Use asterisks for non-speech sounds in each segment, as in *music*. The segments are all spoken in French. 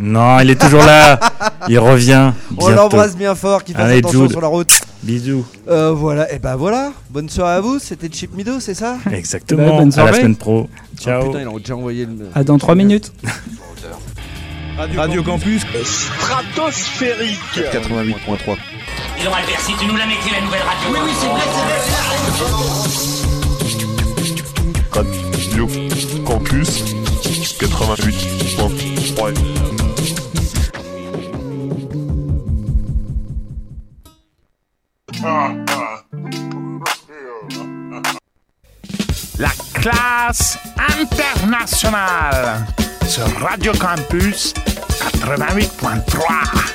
Non, il est toujours là. il revient. On l'embrasse bien fort, qu'il fasse Allez, attention Jude. sur la route. Bisous. Euh, voilà, et ben voilà. Bonne soirée à vous, c'était Chip Mido, c'est ça? Exactement. Bah, bonne à la soirée. semaine pro. Ah, Ciao. putain, ils ont déjà envoyé le. À dans 3 minutes. Radio Campus stratosphérique. 88.3. Dis donc Albert, si tu nous la mettais la nouvelle radio. Oui, oui, c'est vrai, Radio Campus 88.3. La classe internationale sur Radio Campus 88.3.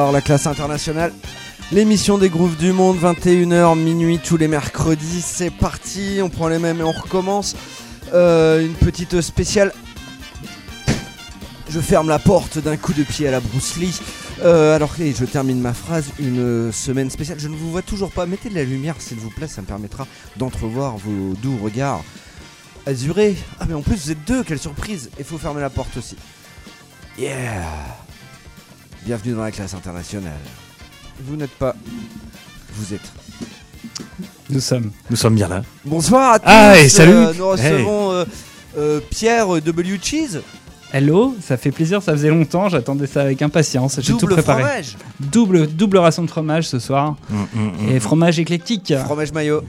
La classe internationale. L'émission des grooves du monde, 21h, minuit, tous les mercredis. C'est parti, on prend les mêmes et on recommence. Euh, une petite spéciale. Je ferme la porte d'un coup de pied à la Bruce Lee. Euh, alors que je termine ma phrase, une semaine spéciale. Je ne vous vois toujours pas. Mettez de la lumière, s'il vous plaît, ça me permettra d'entrevoir vos doux regards azurés. Ah, mais en plus, vous êtes deux, quelle surprise! Il faut fermer la porte aussi. Yeah! Bienvenue dans la classe internationale. Vous n'êtes pas. Vous êtes. Nous sommes. Nous sommes bien là. Bonsoir à tous. Ah, et salut. euh, nous recevons euh, euh, Pierre W. Cheese. Hello, ça fait plaisir, ça faisait longtemps, j'attendais ça avec impatience. J'ai tout Double préparé. fromage. Double, double ration de fromage ce soir. Mm, mm, mm. Et fromage éclectique. Fromage maillot.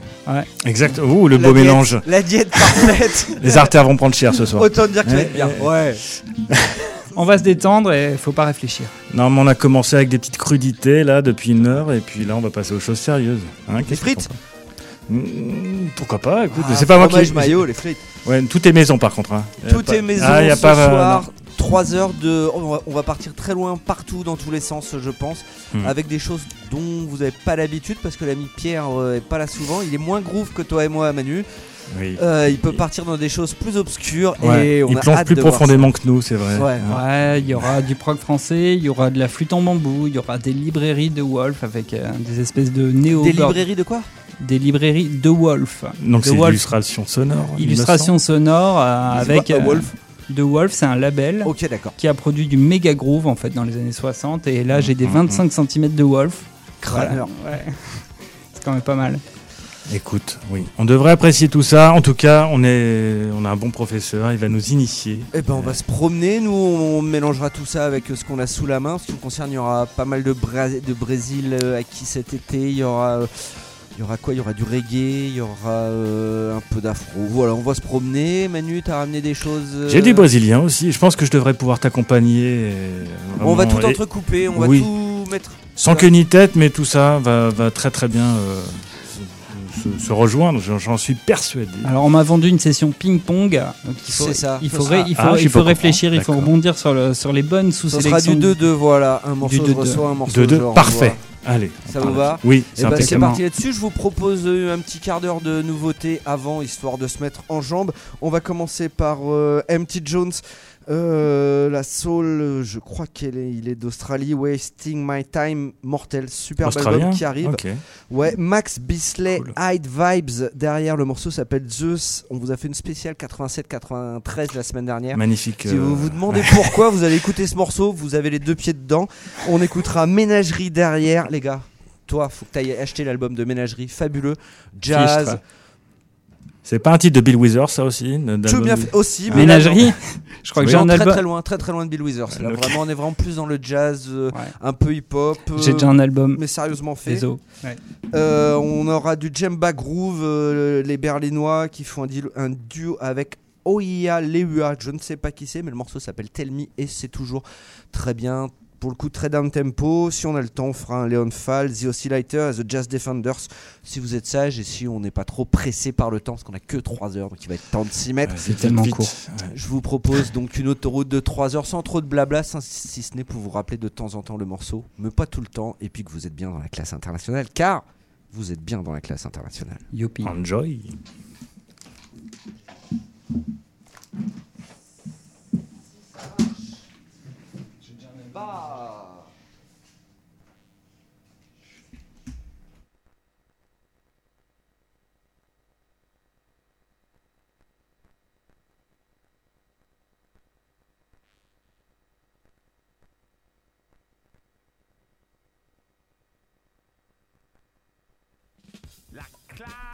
Exact. Ouh, le La beau diète- mélange. La diète parfaite. *laughs* Les artères vont prendre cher ce soir. Autant dire que ça va être bien. *laughs* Ouais. On va se détendre et faut pas réfléchir. Non, mais on a commencé avec des petites crudités là depuis une heure et puis là on va passer aux choses sérieuses. Hein, Les frites t'en penses Mm, Pourquoi pas Écoute, Ah, c'est pas moi qui. Fromage maillot, les frites. Ouais, tout est maison par contre. hein. Tout pas- est maison Ah, y a ce pas, euh, soir. non. 3 heures de. On va, partir très loin partout dans tous les sens, je pense. Hmm. Avec des choses dont vous n'avez pas l'habitude parce que l'ami Pierre euh, est pas là souvent. Il est moins groove que toi et moi, Manu. Oui. Euh, il peut partir dans des choses plus obscures Ouais, et on il a plonge hâte plus de voir profondément que nous, c'est vrai. Ouais. Ouais, il y aura du prog français, il y aura de la flûte en bambou, il y aura des librairies de Wolf avec euh, des espèces de néo Des librairies de quoi? Des librairies de Wolf. Donc de c'est Wolf. illustration sonore. Illustration sonore euh, C'est avec quoi, euh, Wolf? de Wolf, c'est un label Ok, d'accord. qui a produit du méga groove en fait dans les années 60 et là j'ai des Mhm. 25 cm de Wolf. Voilà. Crâneur. Ouais. *laughs* C'est quand même pas mal. Écoute, oui, on devrait apprécier tout ça. En tout cas, on est, on a un bon professeur. Il va nous initier. Eh ben on va se promener, nous on mélangera tout ça avec euh, ce qu'on a sous la main. En ce qui me concerne, il y aura pas mal de, Bra- de Brésil euh, acquis cet été. Il y aura, euh, il y aura quoi? Il y aura du reggae, il y aura euh, un peu d'afro. Voilà, on va se promener. Manu, t'as ramené des choses. euh, J'ai des Brésiliens aussi. Je pense que je devrais pouvoir t'accompagner. On va tout et- entrecouper, on Oui. va tout mettre. Sans queue ni tête, mais tout ça va, va très très bien euh, se, rejoindre. J'en- suis persuadé. Alors on m'a vendu une session ping-pong. Donc il faut, C'est ça. il faut, ré- il Ah, il réfléchir, il faut D'accord. rebondir sur, le, sur les bonnes Ce sera sous-sélections. du 2-2, voilà. Un morceau, 2-2. reçoa un morceau. De deux, je renvoie. parfait. Allez. Ça part vous va Oui, Eh c'est ben, c'est impeccable. parti là-dessus. Je vous propose euh, un petit quart d'heure de nouveautés avant, histoire de se mettre en jambes. On va commencer par euh, MT Jones. Euh, la soul, je crois qu'il est, il est d'Australie. Wasting My Time, mortel, super album qui arrive. Ouais, Max Bisley, Cool. Hide Vibes. Derrière, le morceau s'appelle Zeus. On vous a fait une spéciale 87-93 la semaine dernière. Magnifique. Si euh, vous vous demandez *laughs* pourquoi vous allez écouter ce morceau, vous avez les deux pieds dedans. On écoutera Ménagerie derrière, les gars. Toi, faut que tu ailles acheter l'album de Ménagerie, fabuleux. Jazz. C'est pas un titre de Bill Withers, ça aussi aussi. mais Ménagerie là, Je crois que j'ai un très, album. très loin, très très loin de Bill Withers. Là, vraiment, on est vraiment plus dans le jazz, euh, Ouais. un peu hip-hop. euh, J'ai déjà un album. mais sérieusement fait. Euh, on aura du Jemba Groove, euh, les Berlinois qui font un duo avec Oia Leua. Je ne sais pas qui c'est, mais le morceau s'appelle Tell Me et c'est toujours très bien. Pour le coup très down tempo. Si on a le temps, on fera un Leon Fall, The Oscillator et The Jazz Defenders. Si vous êtes sage et si on n'est pas trop pressé par le temps, parce qu'on a que 3 heures, donc il va être temps de s'y mettre. Ouais, c'est tellement vite. court. Ouais. Je vous propose donc une autoroute de 3 heures sans trop de blabla, si ce n'est pour vous rappeler de temps en temps le morceau, mais pas tout le temps, et puis que vous êtes bien dans la classe internationale, car vous êtes bien dans la classe internationale. Youpi. Enjoy.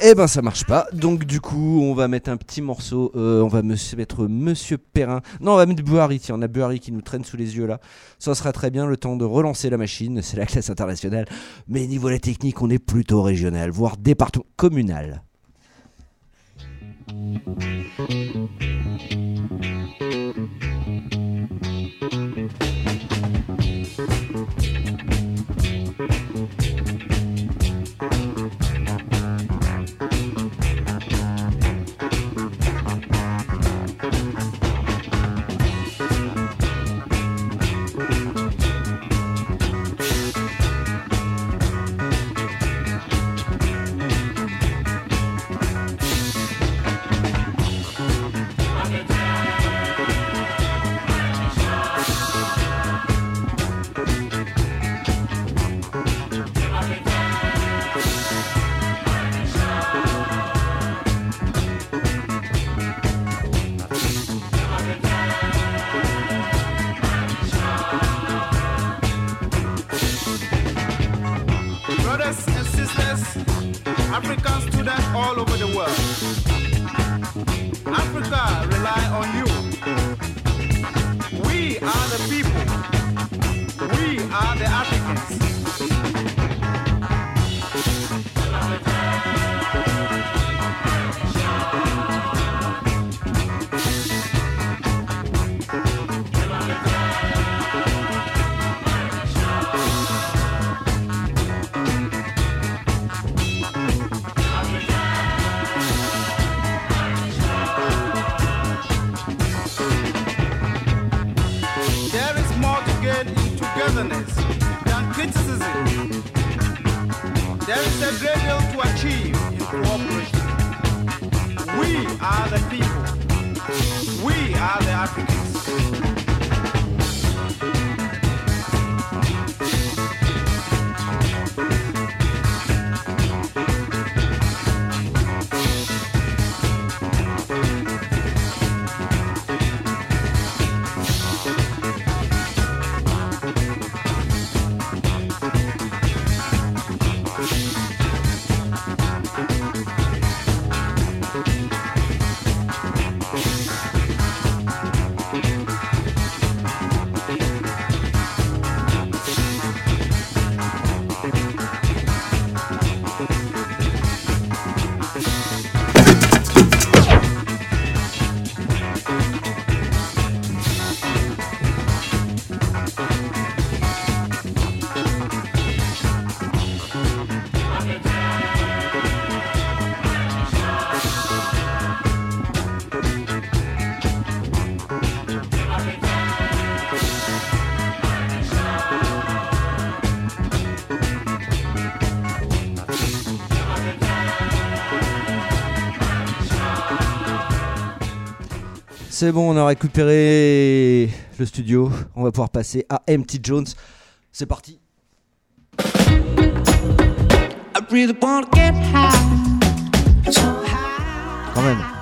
Eh ben ça marche pas, donc du coup on va mettre un petit morceau, euh, on va me- mettre Monsieur Perrin, non on va mettre Buhari, tiens on a Buhari qui nous traîne sous les yeux là, ça sera très bien le temps de relancer la machine, *laughs* c'est la classe internationale, mais niveau la technique on est plutôt régional, voire département communal. African students all over the world. C'est bon, on a récupéré le studio, on va pouvoir passer à MT Jones. C'est parti. Quand même.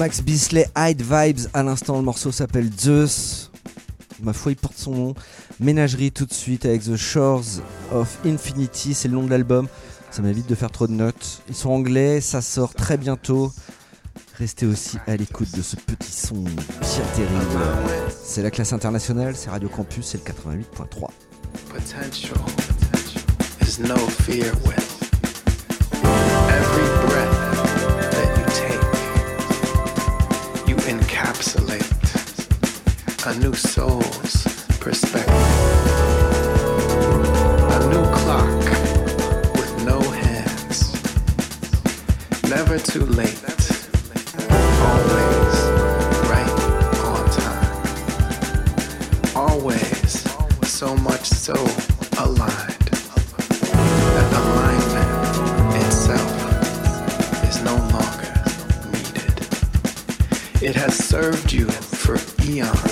Max Bisley, Hide Vibes. À l'instant, le morceau s'appelle Zeus. Ma foi, il porte son nom. Ménagerie tout de suite avec The Shores of Infinity. C'est le nom de l'album. Ça m'évite de faire trop de notes. Ils sont anglais, ça sort très bientôt. Restez aussi à l'écoute de ce petit son bien terrible. C'est la classe internationale, c'est Radio Campus, c'est le 88.3. a new soul's perspective. A new clock with no hands. Never too late. Always right on time. Always so much so aligned that alignment itself is no longer needed. It has served you for eons.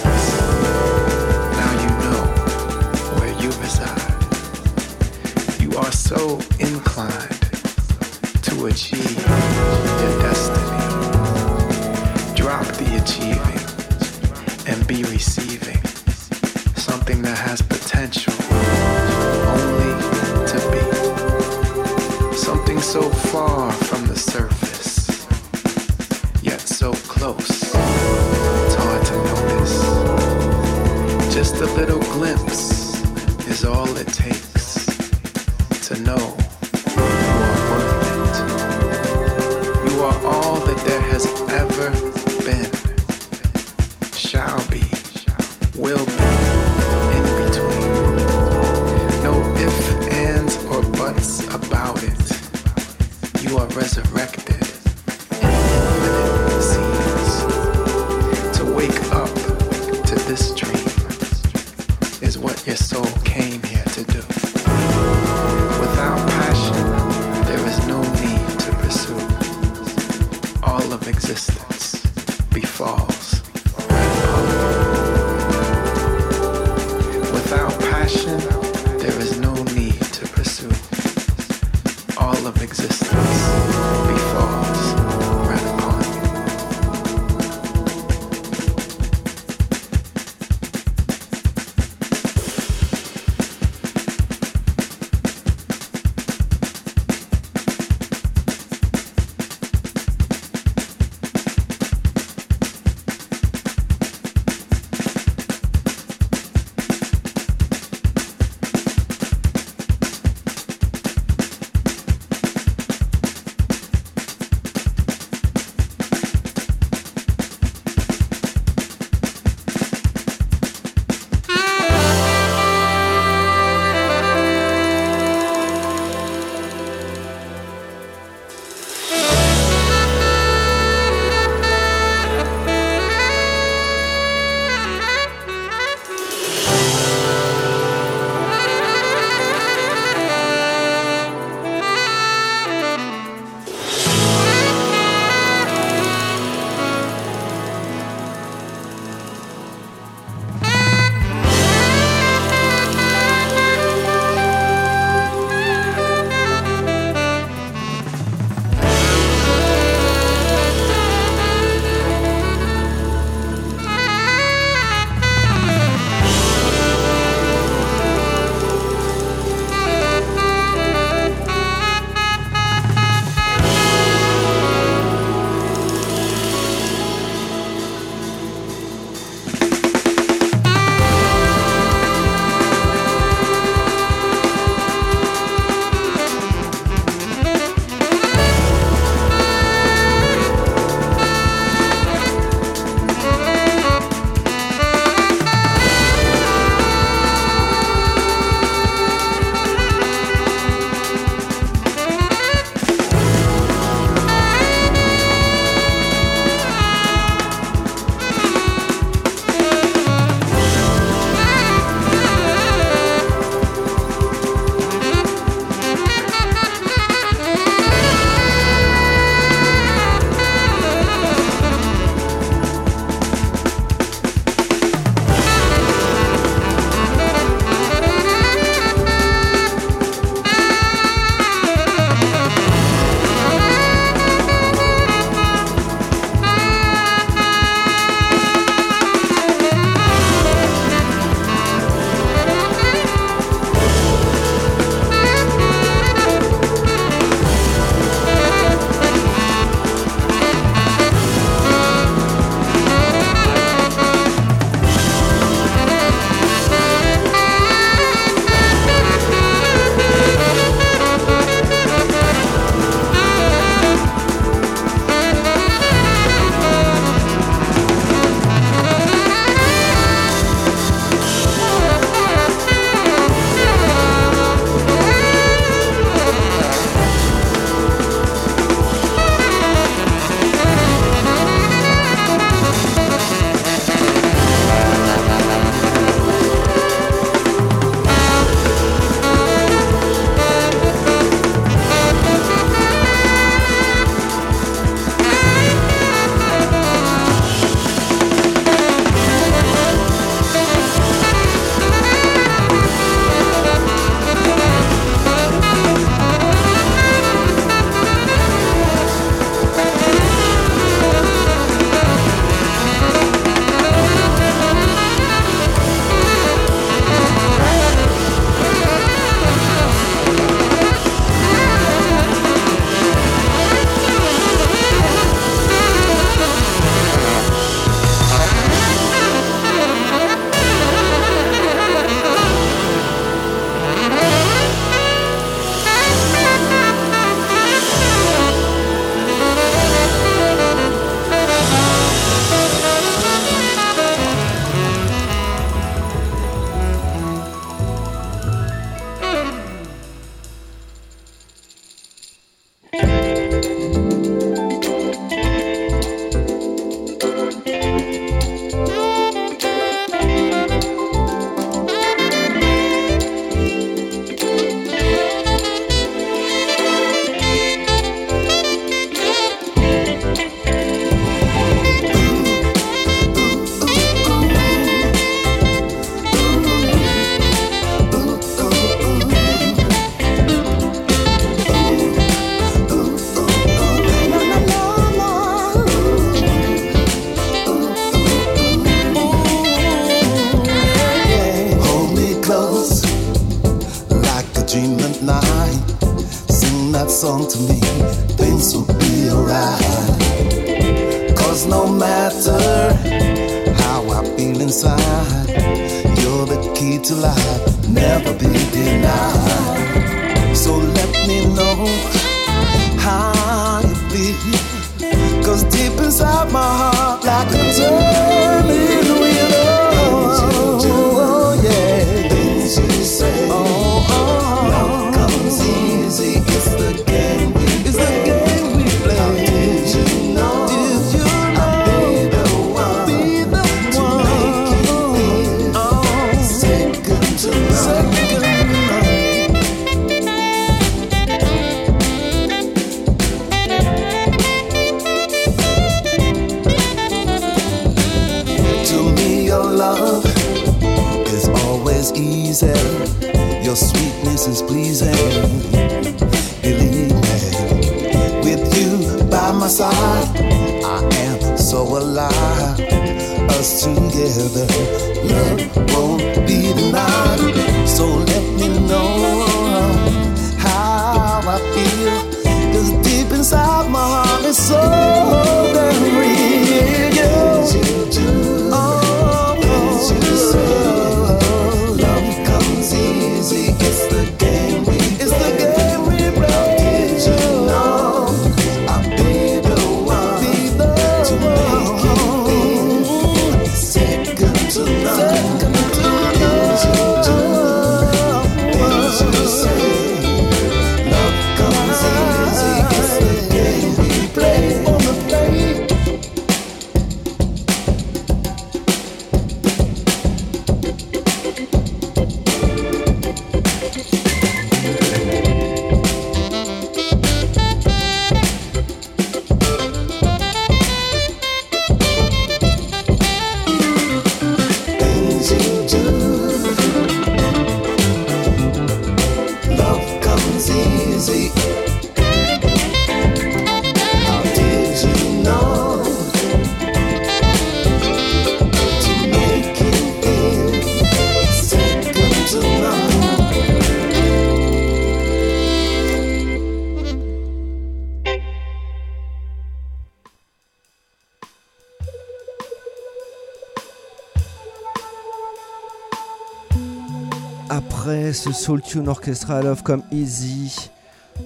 ce soul tune orchestral of comme Easy,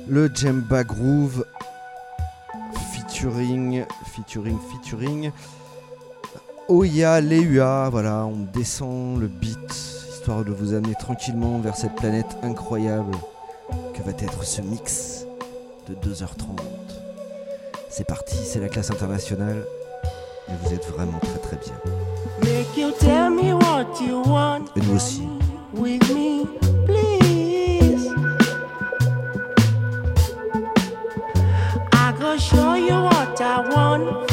le Jemba Groove featuring, featuring, featuring. Oya Leua, voilà, on descend le beat, histoire de vous amener tranquillement vers cette planète incroyable que va être ce mix de 2h30. C'est parti, c'est la classe internationale, et vous êtes vraiment très très bien. Et nous aussi. I won.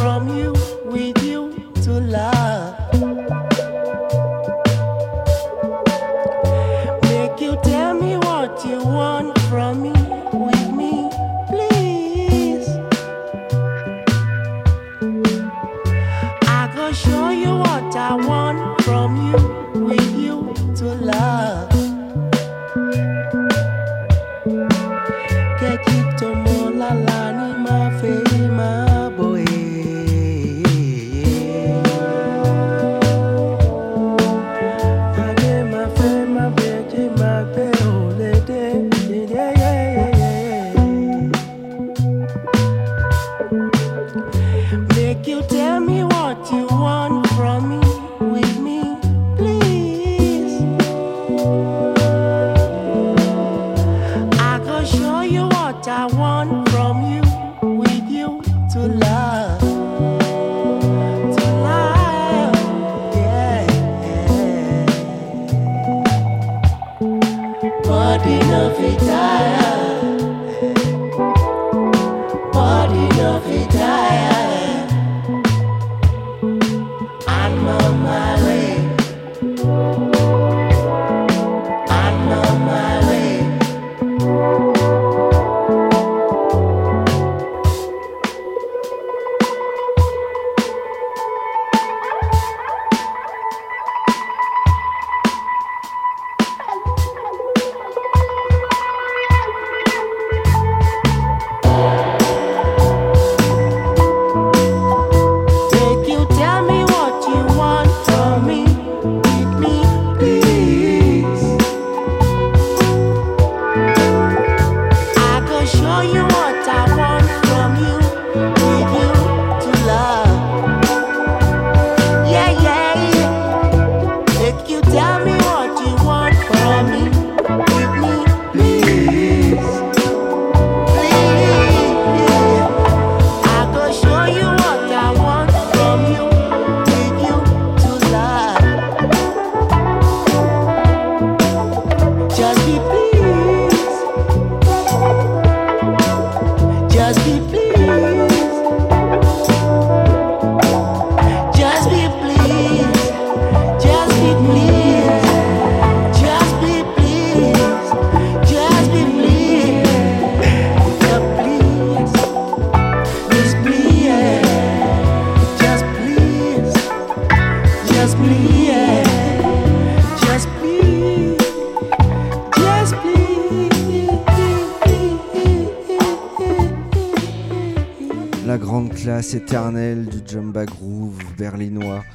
Classe éternelle du Jumba Groove berlinois.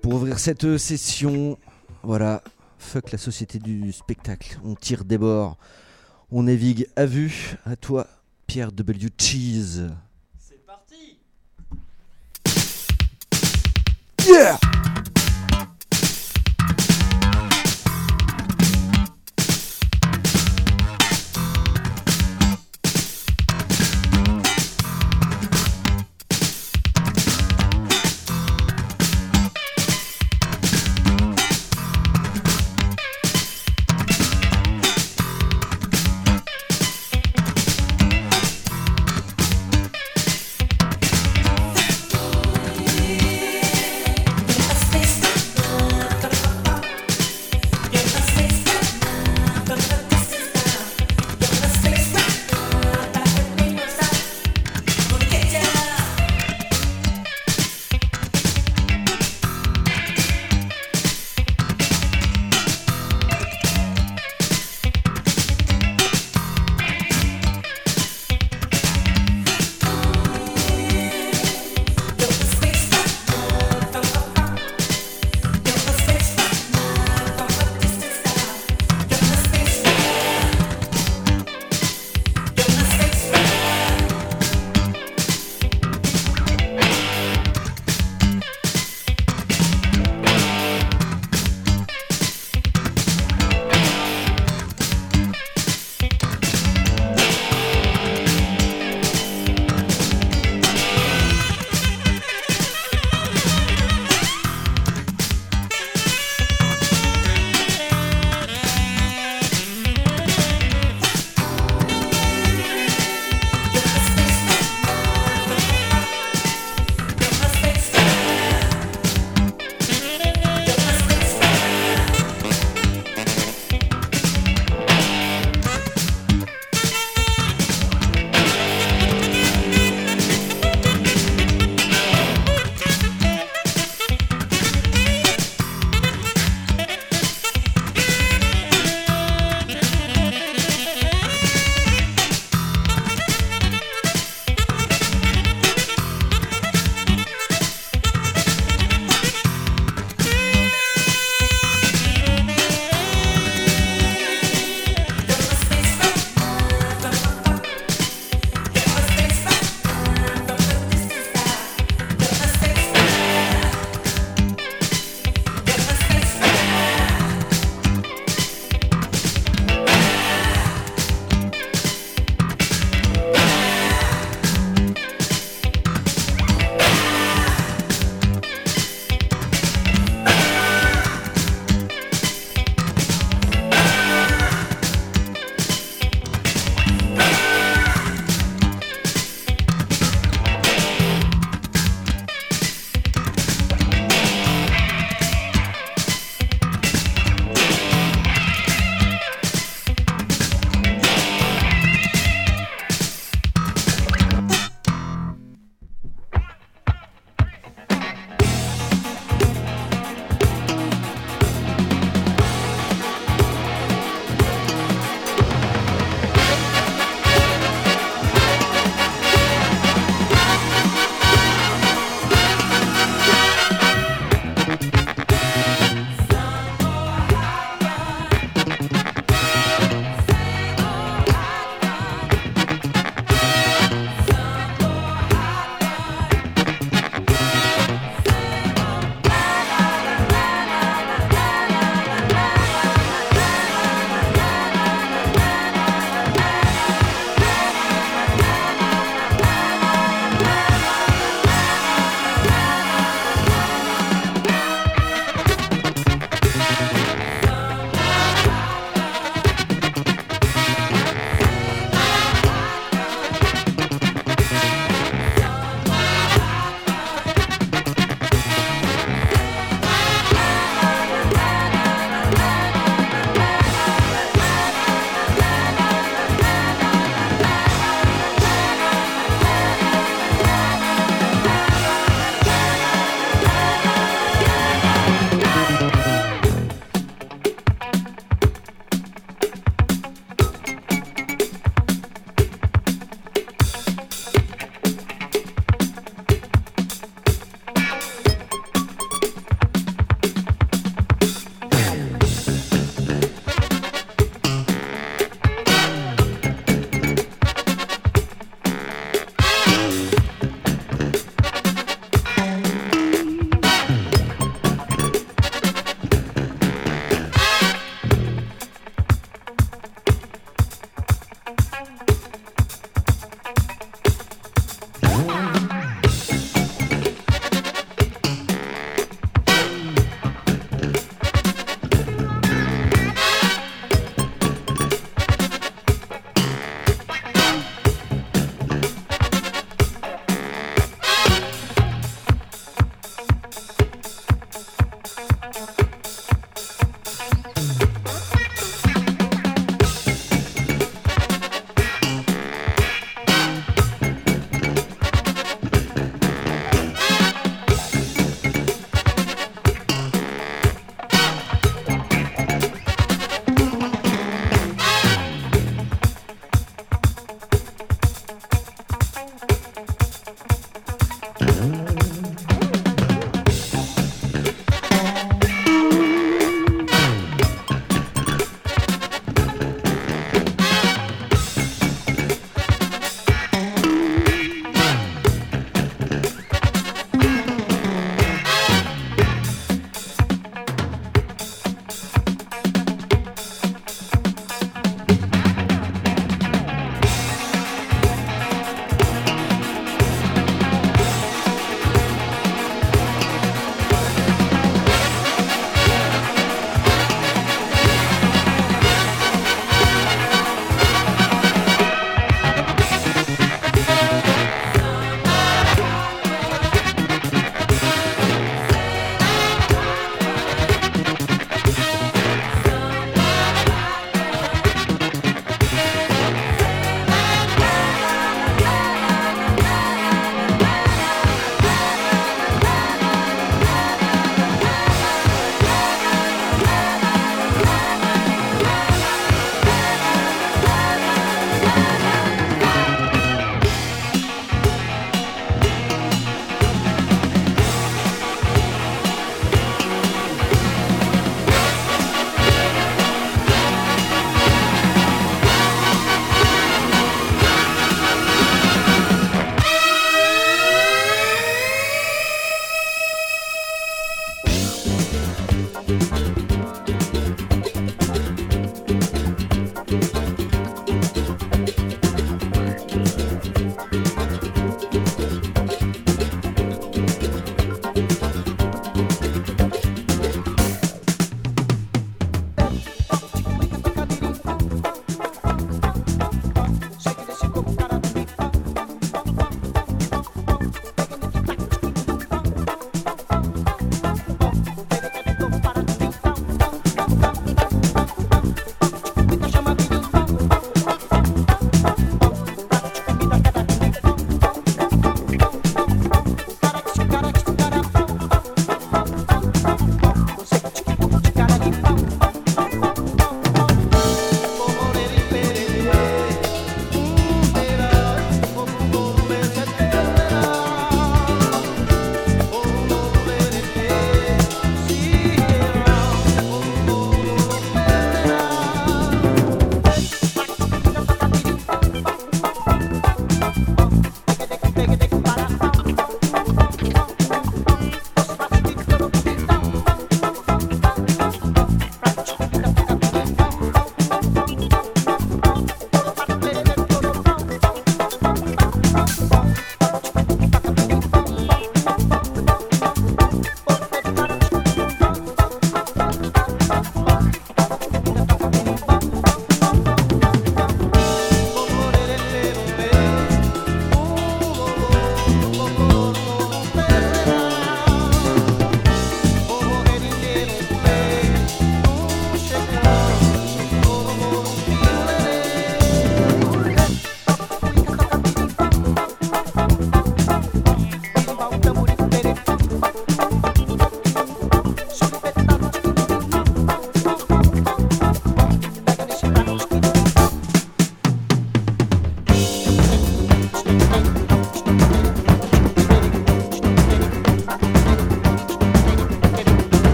Pour ouvrir cette session, voilà, fuck la société du spectacle. On tire des bords, on navigue à vue. À toi, Pierre W. Cheese. C'est parti Yeah!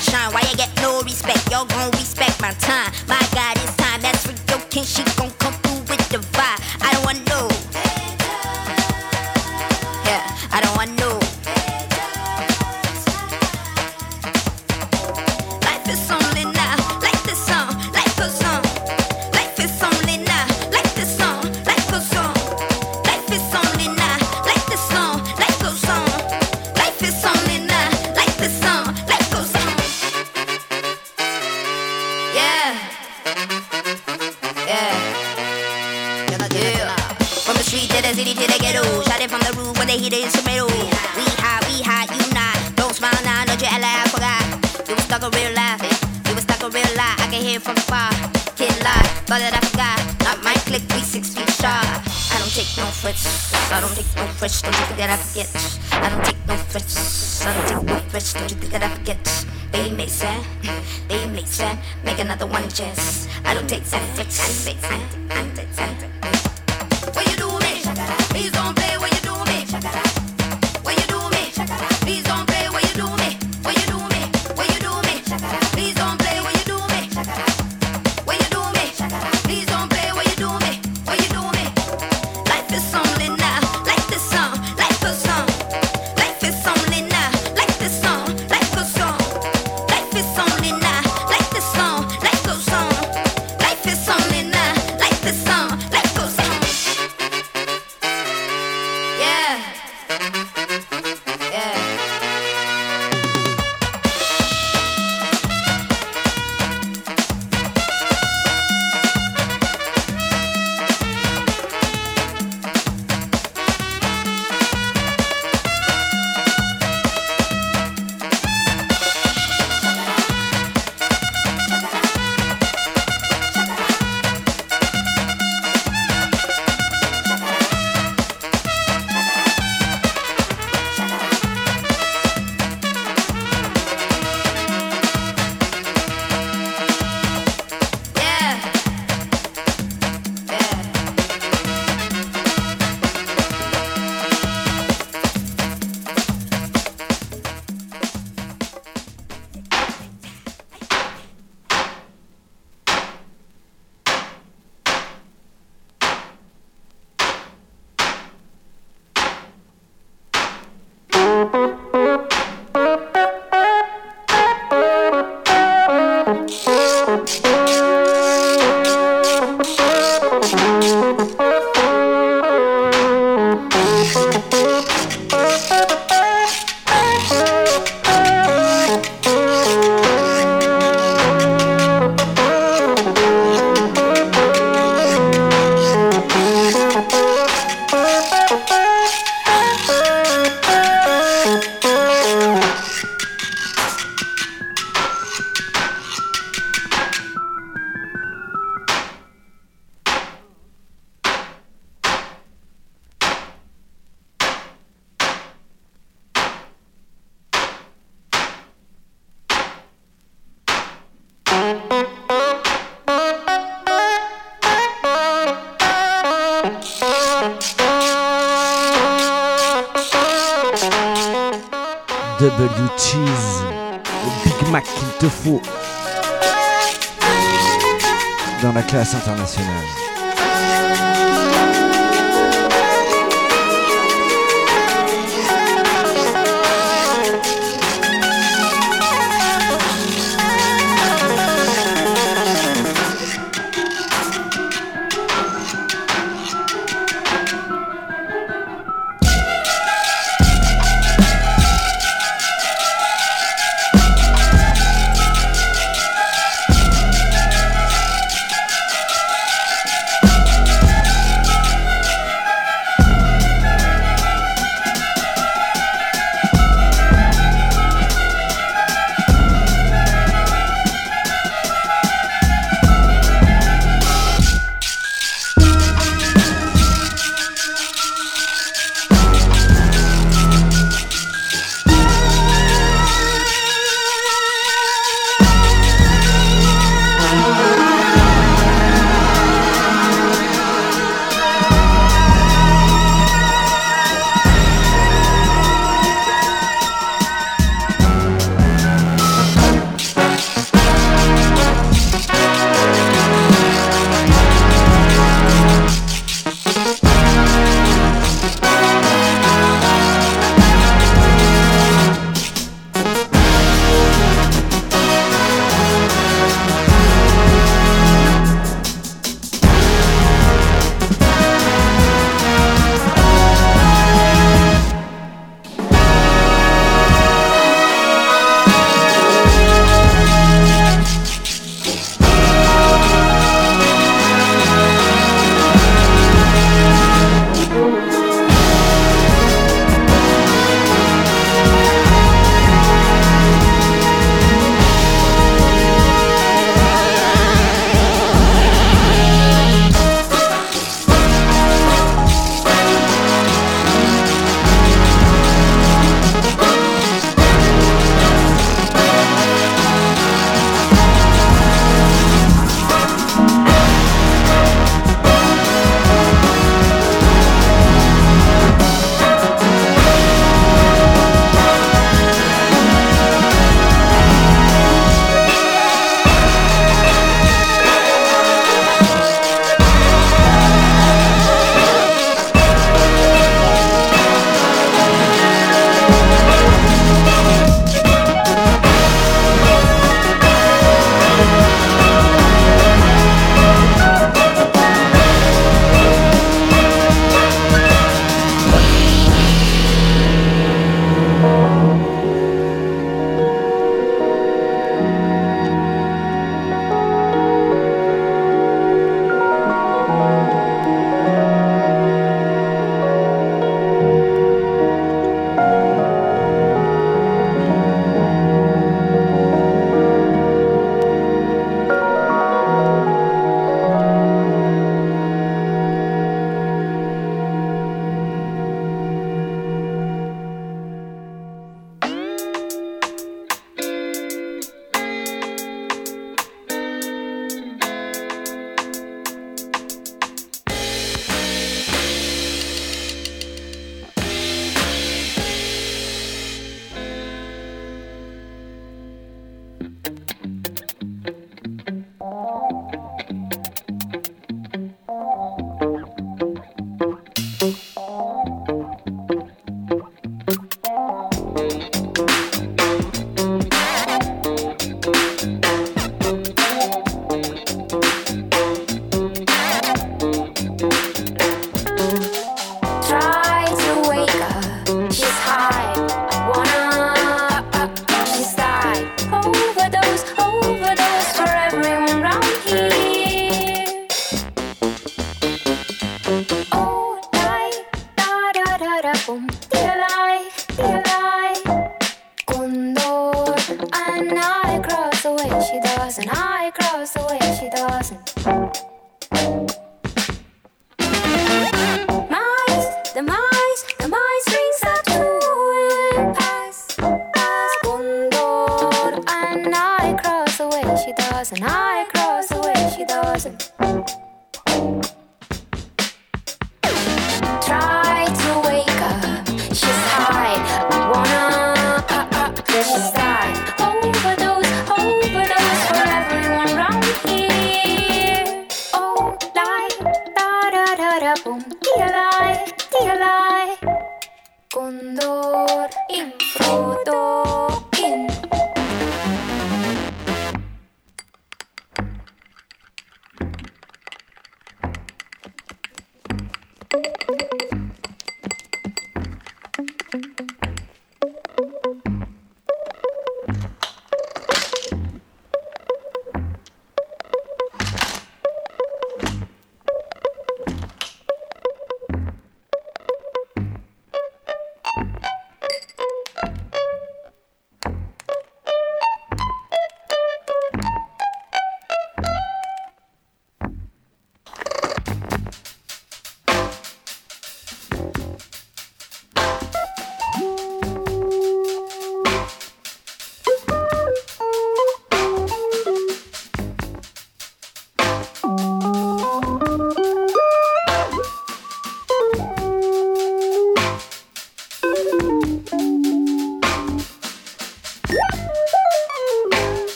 shine. Why you get no respect? Y'all gon' respect my time. Cheese, le Big Mac qu'il te faut dans la classe internationale.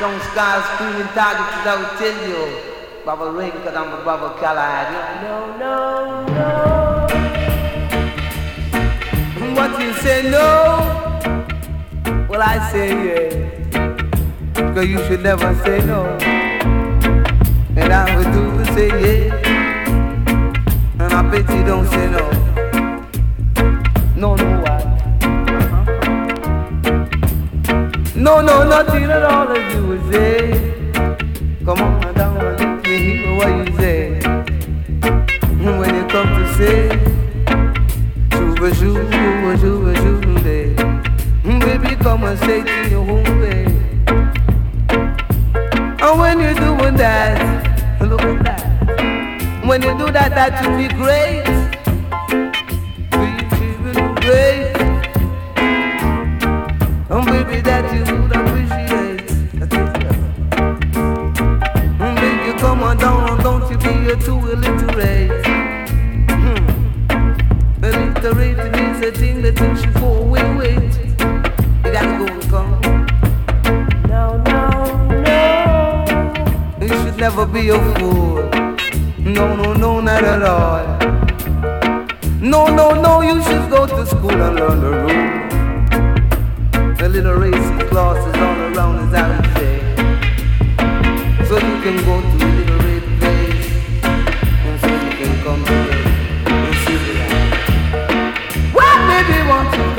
Some scars screaming targets without tell you. Baba Ring, cause I'm a Baba Callahan. No, no, no. What you say no? Well, I say yeah. Cause you should never say no. And I would do say yeah. And I bet you don't say no. No, no, why? No, no, nothing at all that you would say. Come on down and let me hear what you say. When you come to say, Shuba Shuba Shuba day. Baby, come and say to your home way. When you're doing that, look at that. When you do that, that will be great. Will be great. And baby, that you would appreciate. And baby, come on down, don't you be too illiterate. Hmm. Illiterate means a thing that you should go away with. Never be a fool. No, no, no, not at all. No, no, no, you should go to school and learn the rules. A little racing classes all around as out say. So you can go to a little red place. And so you can come here and see it. Well, baby, you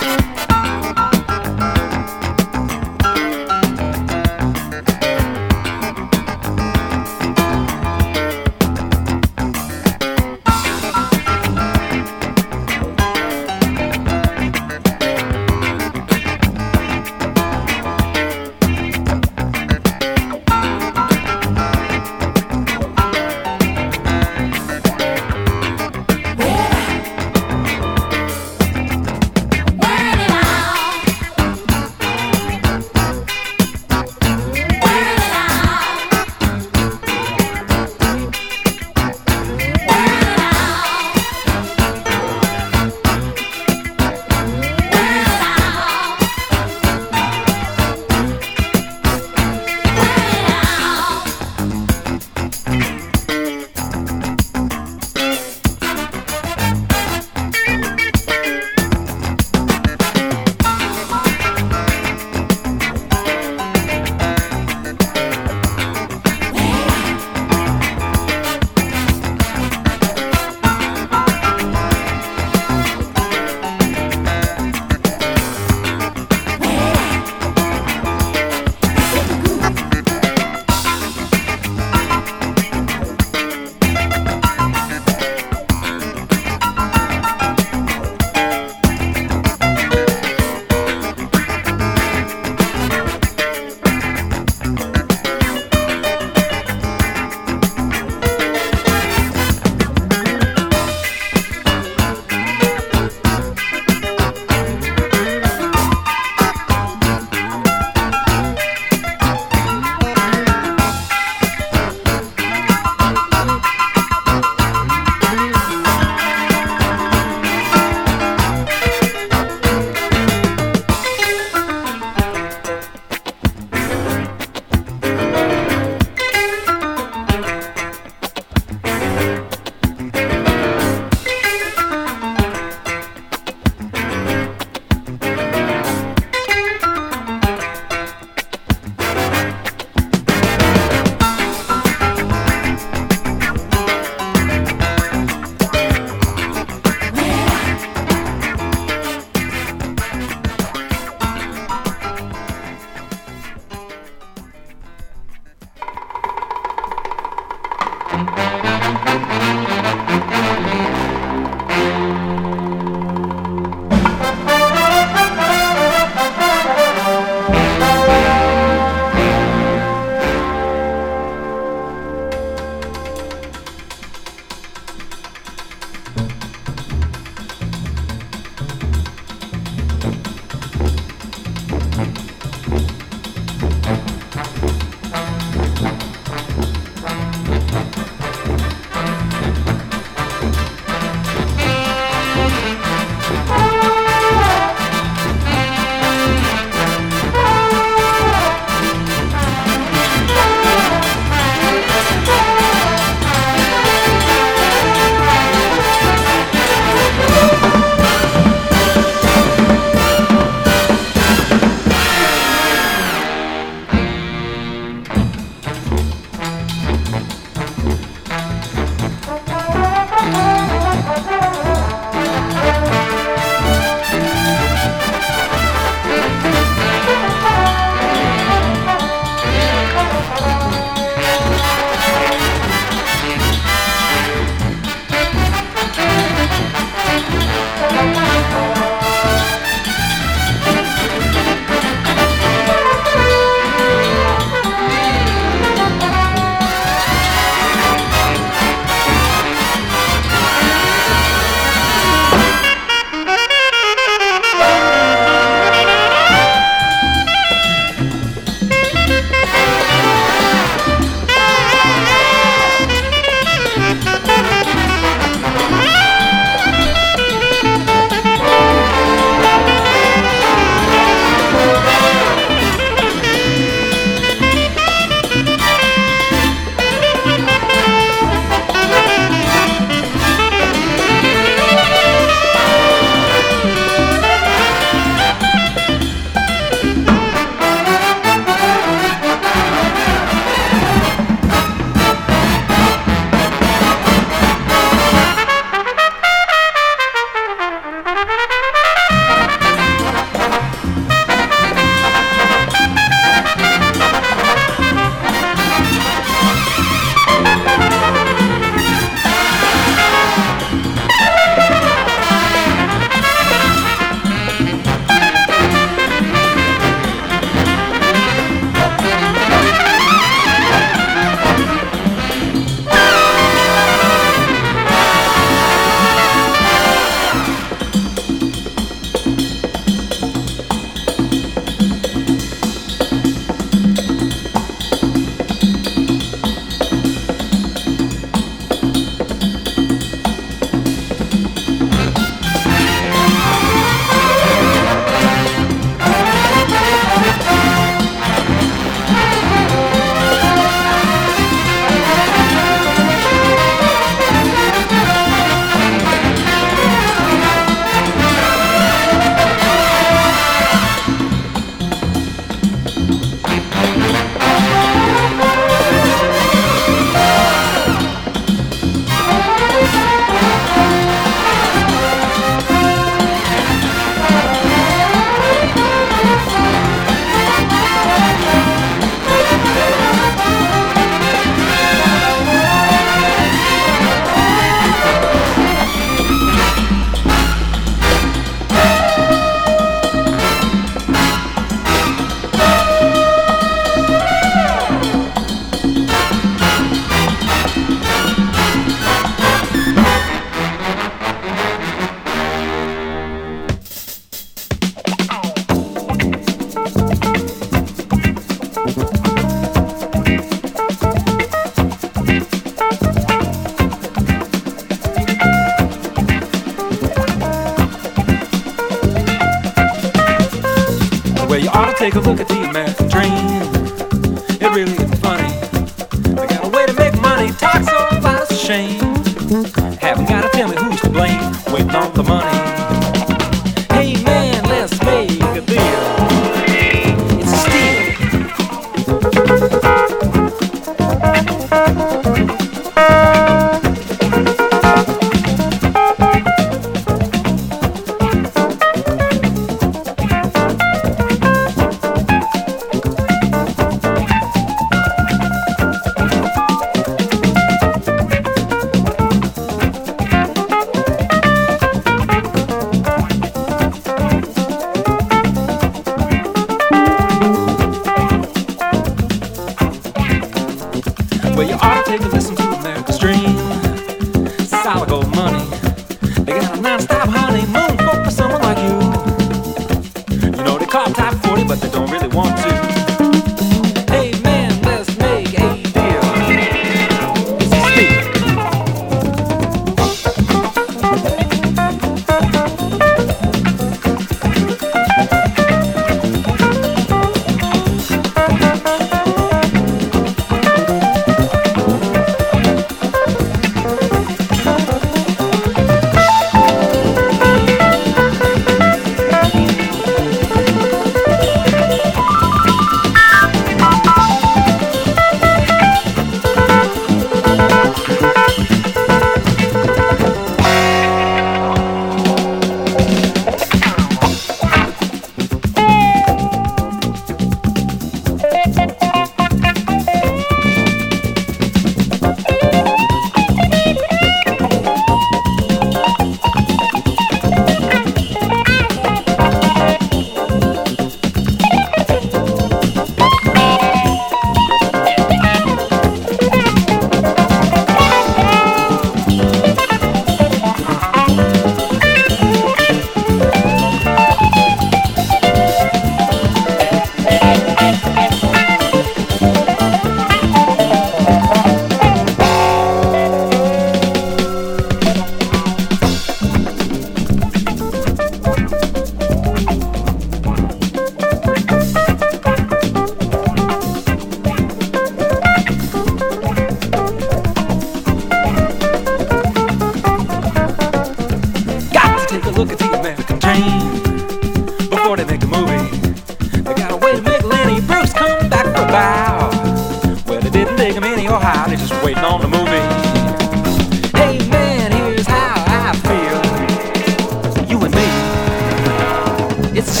it's.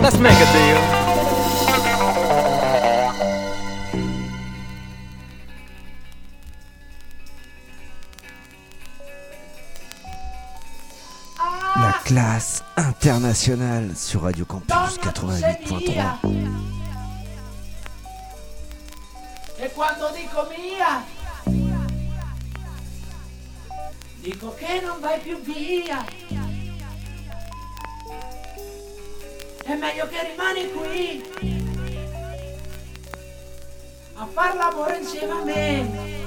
Let's make a deal. La classe internationale sur Radio Campus 88.3. E quando dico mia, dico che non vai più via. è meglio che rimani qui a far l'amore insieme a me.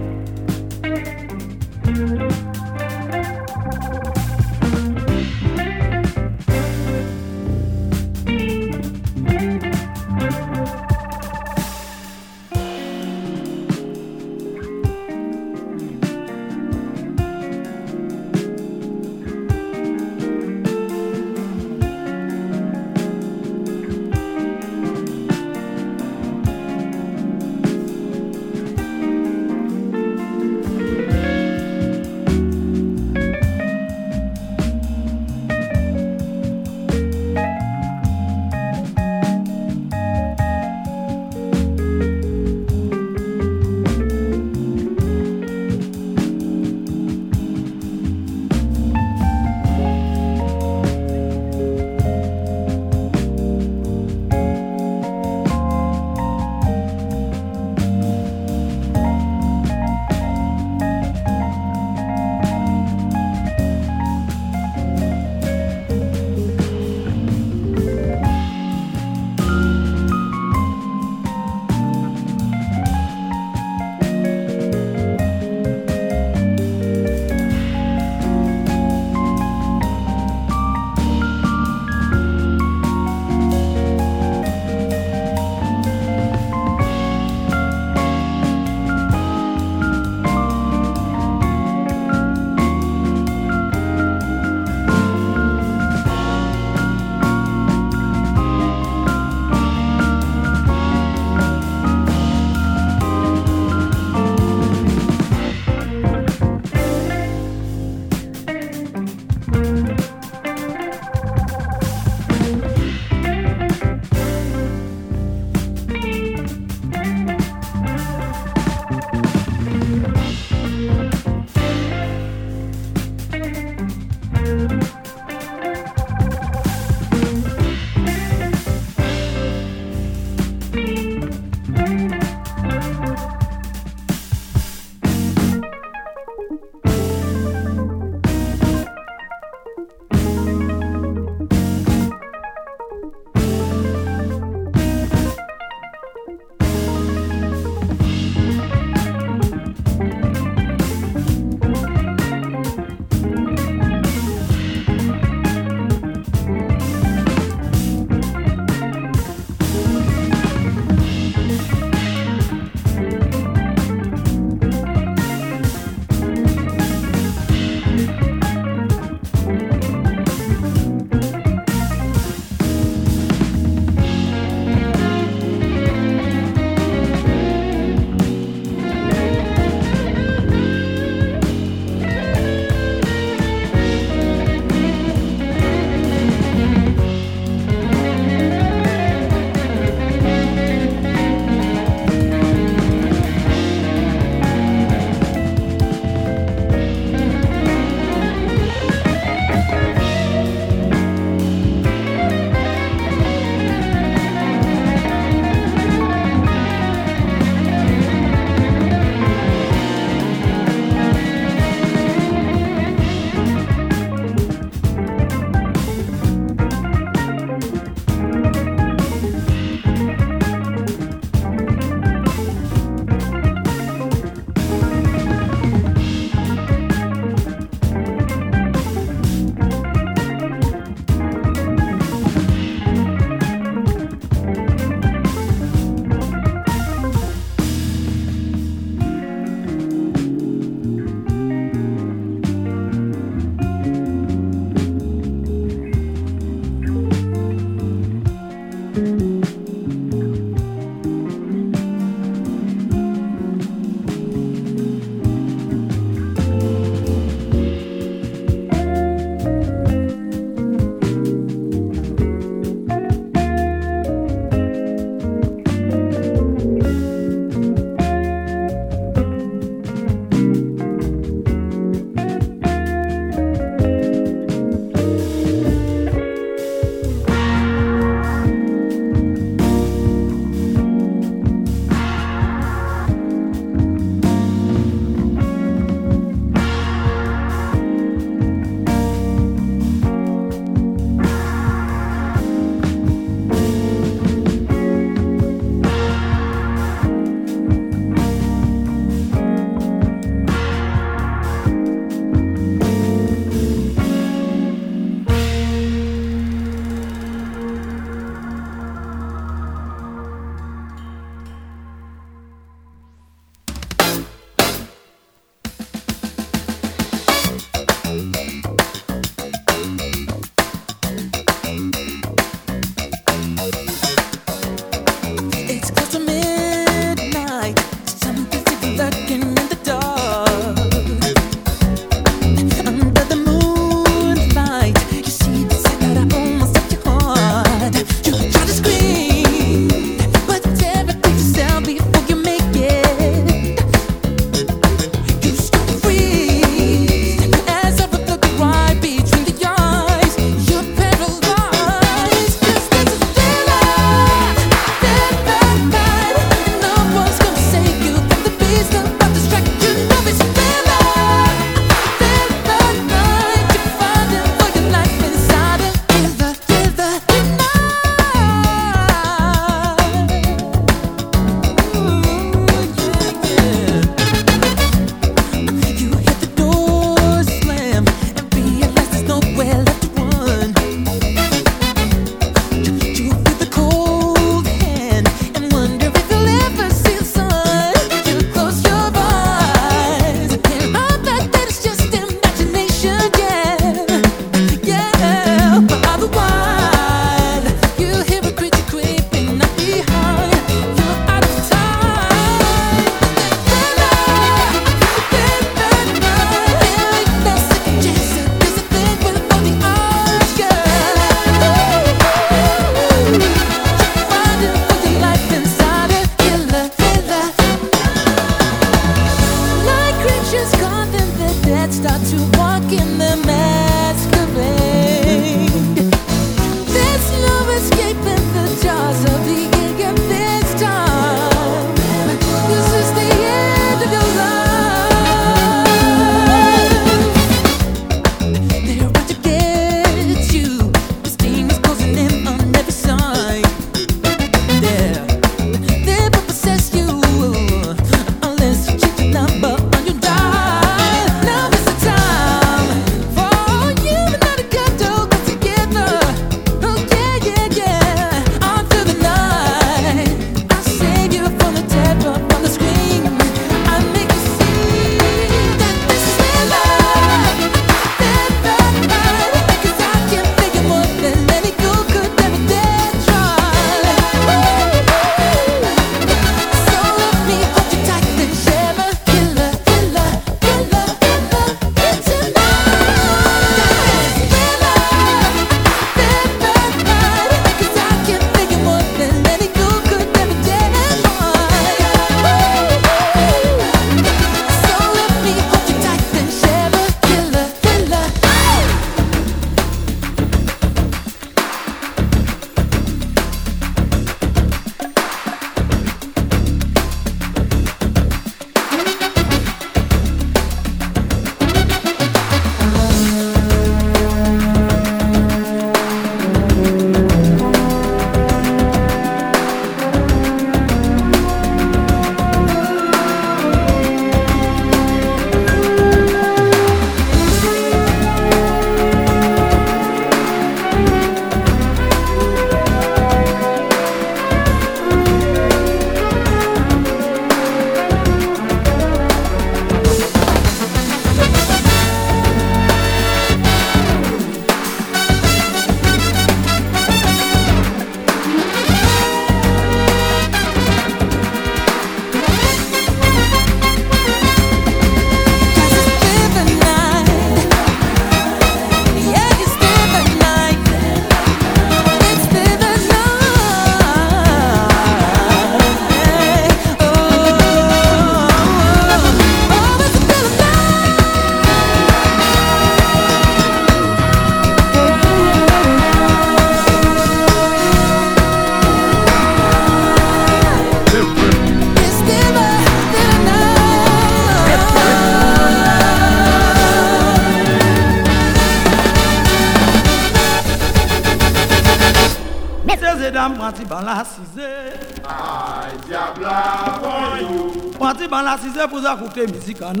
ülkemizi kana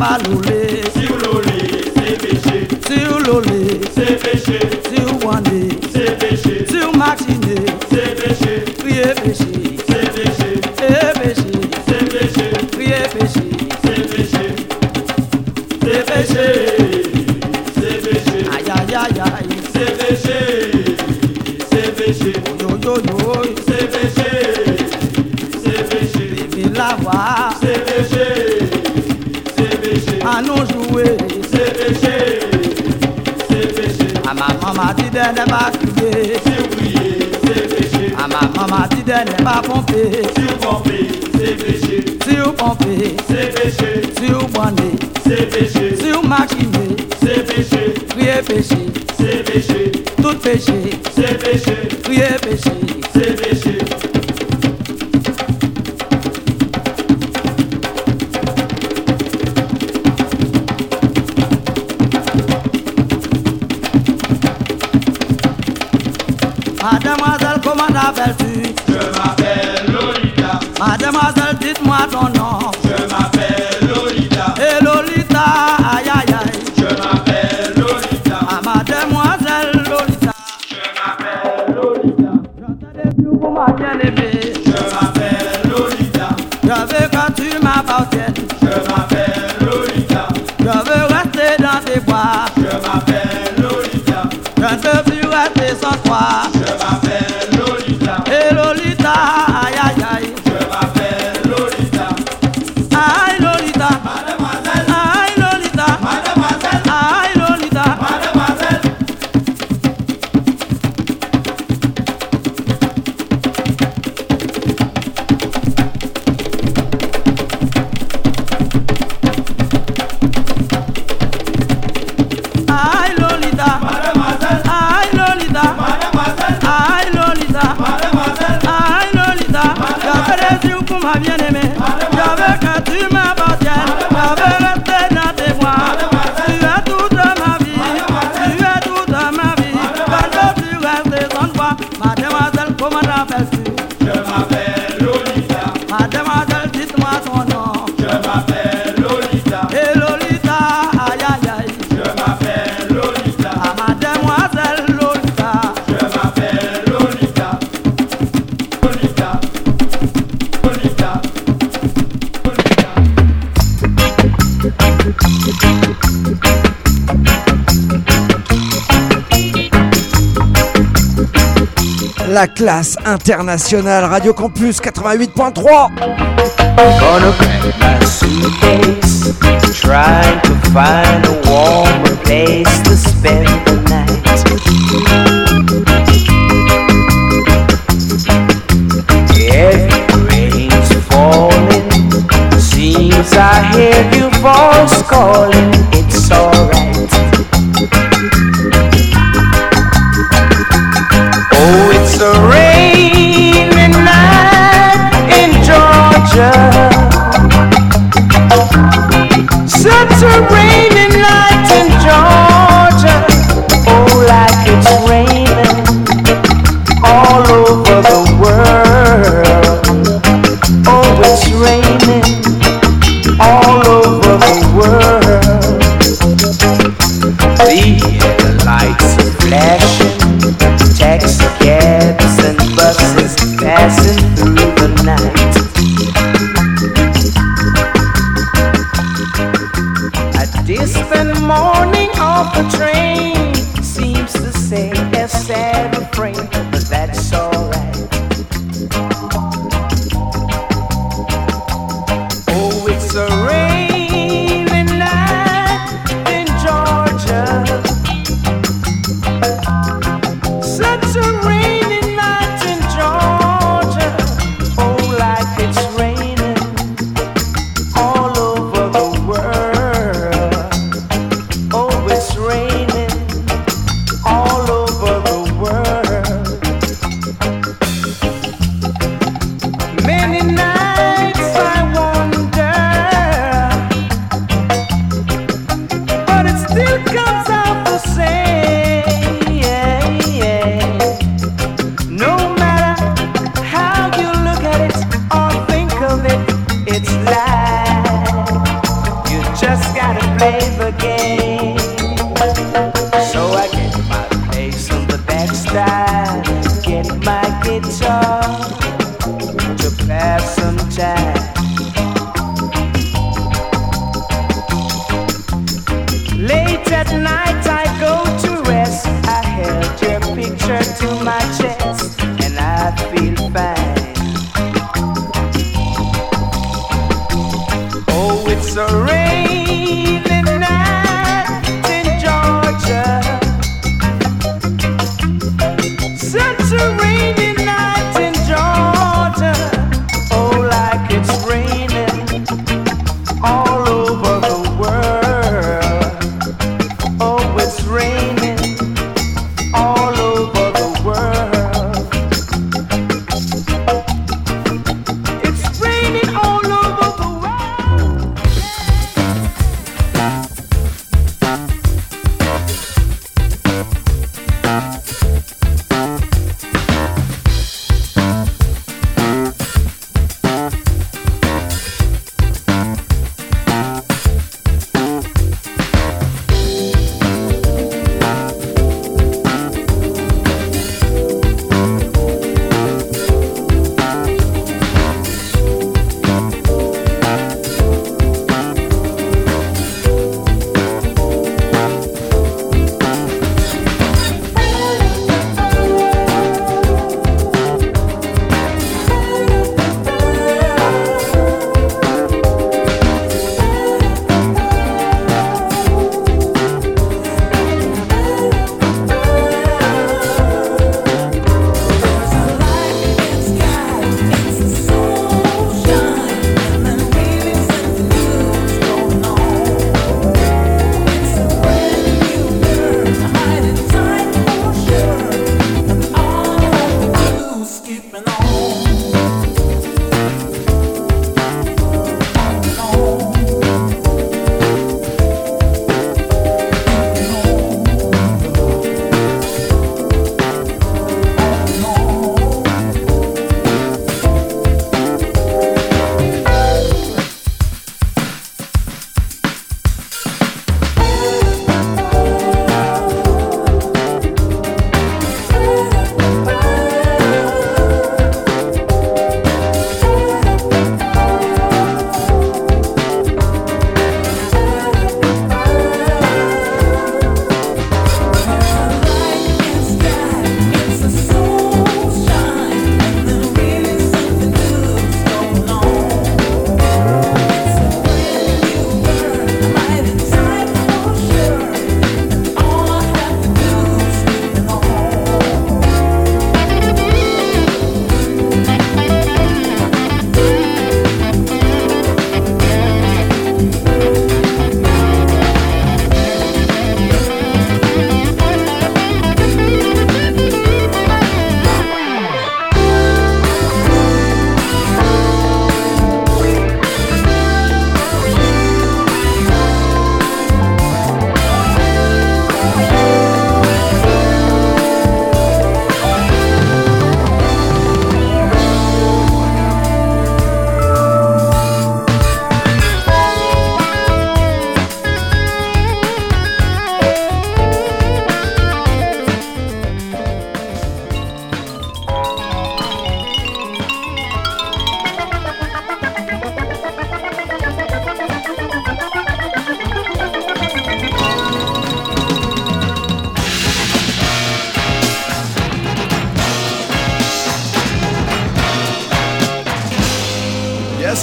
बालू ले la classe internationale Radio Campus 88.3. I hear calling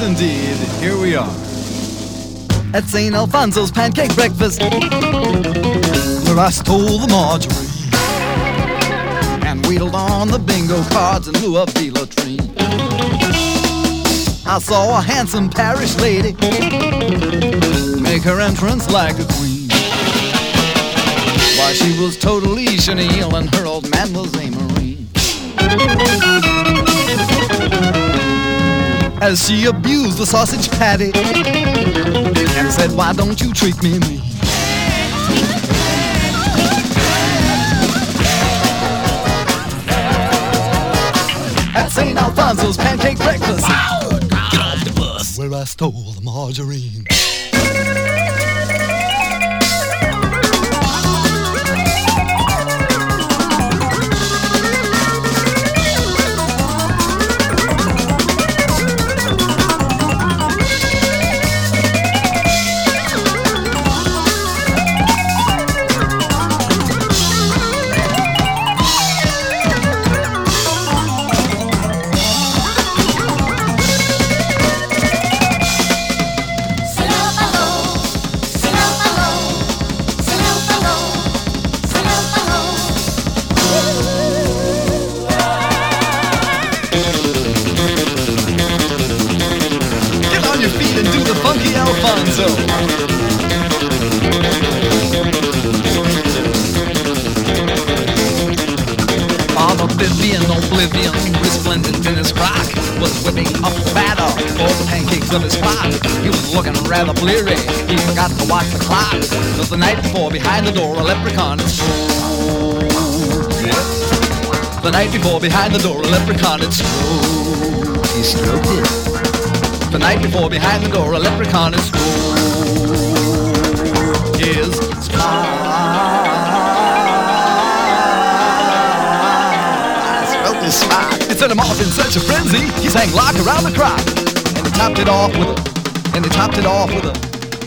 indeed, here we are. At St. Alfonso's Pancake Breakfast, where I stole the margarine and wheedled on the bingo cards and blew up the latrine. I saw a handsome parish lady make her entrance like a queen. Why, she was totally chenille and her old man was a marine as she abused the sausage patty and said, Why don't you treat me mean? At St. Alfonso's pancake breakfast, God. get off the bus where I stole the margarine. Pancakes of his spot. He was looking rather bleary, he forgot to watch the clock. Cause the night before, behind the door, a leprechaun had The night before, behind the door, a leprechaun had stroked. He stroked it. The night before, behind the door, a leprechaun had stroked his spine. It set him off in such a frenzy, he sang lock around the clock. Topped it off with a, and he topped it off with a,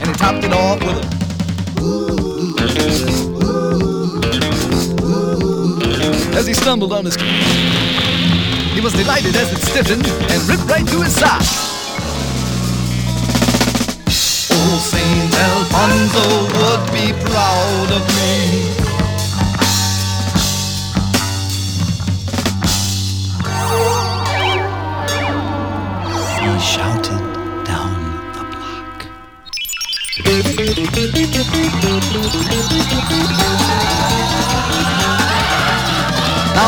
and he topped it off with a. As he stumbled on his he was delighted as it stiffened and ripped right to his side. Oh, Saint Alfonso would be proud of me.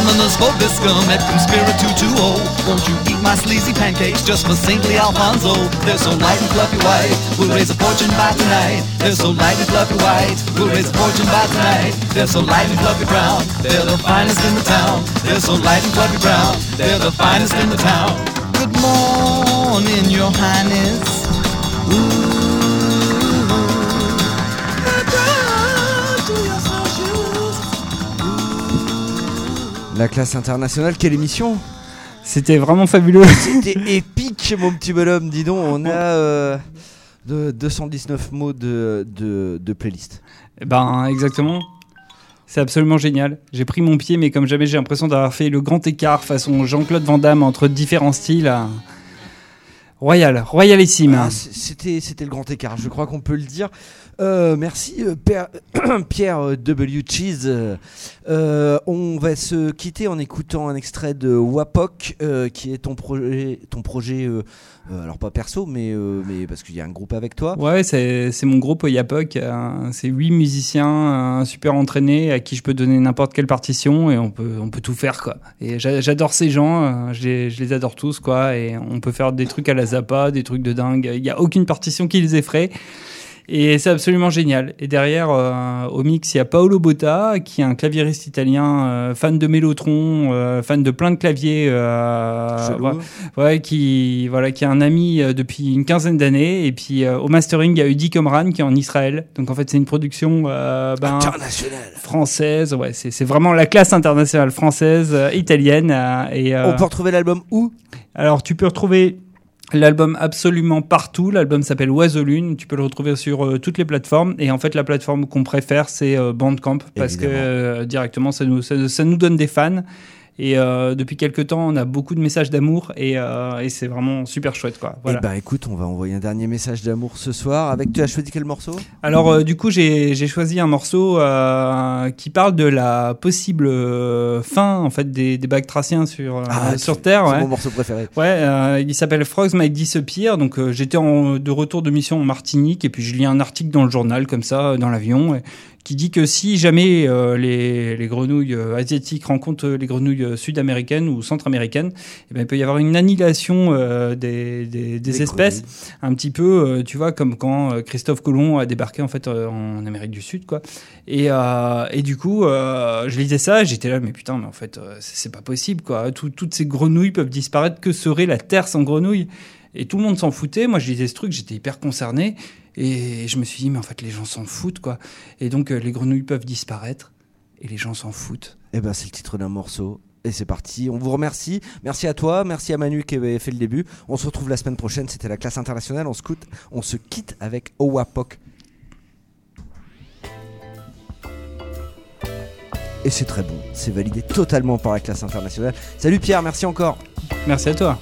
Ominous Vobiscum et Conspiritutuo. Oh. Won't you eat my sleazy pancakes just for saintly Alfonso? They're so light and fluffy white, we'll raise a fortune by tonight. They're so light and fluffy white, we'll raise a fortune by tonight. They're so light and fluffy brown, they're the finest in the town. They're so light and fluffy brown, they're the finest in the town. Good morning, your highness. La classe internationale, quelle émission C'était vraiment fabuleux. C'était *laughs* épique, mon petit bonhomme. Dis donc, on a euh, de 219 mots de, de, de playlist. Eh Ben, exactement. C'est absolument génial. J'ai pris mon pied, mais comme jamais, j'ai l'impression d'avoir fait le grand écart façon Jean-Claude Van Damme entre différents styles. euh, Royal, royalissime. Ah, C'était c'était le grand écart, je crois qu'on peut le dire. Euh, merci euh, Père- *coughs* Pierre euh, W. Cheese. On va se quitter en écoutant un extrait de Wapok, qui est ton projet, ton projet alors pas perso, mais, parce qu'il y a un groupe avec toi. Ouais, c'est mon groupe Yapok. euh, c'est huit musiciens super entraînés à qui je peux donner n'importe quelle partition et on peut, on peut tout faire quoi. Et j'a- j'adore ces gens, je, les, je les adore tous quoi. Et on peut faire des trucs à la Zappa, des trucs de dingue. Il n'y a aucune partition qui les effraie. Et c'est absolument génial. Et derrière, euh, au mix, il y a Paolo Botta, qui est un claviériste italien, euh, fan de Mélotron, euh, fan de plein de claviers. Chelou. ouais, ouais, qui voilà, qui est un ami depuis une quinzaine d'années. Et puis au mastering, il y a Udi Komran qui est en Israël. Donc en fait, c'est une production ben, Internationale. française. Ouais, c'est c'est vraiment la classe internationale française, italienne. et On peut retrouver l'album où? Alors, tu peux retrouver l'album absolument partout. L'album s'appelle Oiseau Lune. Tu peux le retrouver sur euh, toutes les plateformes. Et en fait, la plateforme qu'on préfère, c'est euh, Bandcamp parce que euh, directement, ça nous, ça, ça nous donne des fans. Et euh, depuis quelques temps, on a beaucoup de messages d'amour et, euh, et c'est vraiment super chouette, quoi. Voilà. Eh ben écoute, on va envoyer un dernier message d'amour ce soir. Avec tu as choisi quel morceau? Alors euh, du coup j'ai choisi un morceau qui parle de la possible fin en fait des, des Bactraciens sur Ah, sur Terre. c'est ouais. mon morceau préféré. Ouais, il s'appelle Frogs Might Disappear. Donc j'étais de retour de mission en Martinique et puis je lis un article dans le journal comme ça dans l'avion. et qui dit que si jamais euh, les, les grenouilles euh, asiatiques rencontrent les grenouilles euh, sud-américaines ou centra-américaines, eh ben, il peut y avoir une annihilation euh, des, des, des Des espèces, un petit peu, euh, tu vois, comme quand euh, Christophe Colomb a débarqué en fait euh, en Amérique du Sud, quoi. Et, euh, et du coup, euh, je lisais ça, j'étais là, mais putain, mais en fait, euh, c'est pas possible, quoi. Tout- toutes ces grenouilles peuvent disparaître. Que serait la Terre sans grenouilles? Et tout le monde s'en foutait. Moi, je lisais ce truc, j'étais hyper concerné. Et je me suis dit, mais en fait, les gens s'en foutent, quoi. Et donc, euh, les grenouilles peuvent disparaître. Et les gens s'en foutent. Eh ben, c'est le titre d'un morceau. Et c'est parti. On vous remercie. Merci à toi. Merci à Manu qui avait fait le début. On se retrouve la semaine prochaine. C'était la classe internationale. On se, coûte- on se quitte avec Owapok. Et c'est très bon. C'est validé totalement par la classe internationale. Salut Pierre. Merci encore. Merci à toi.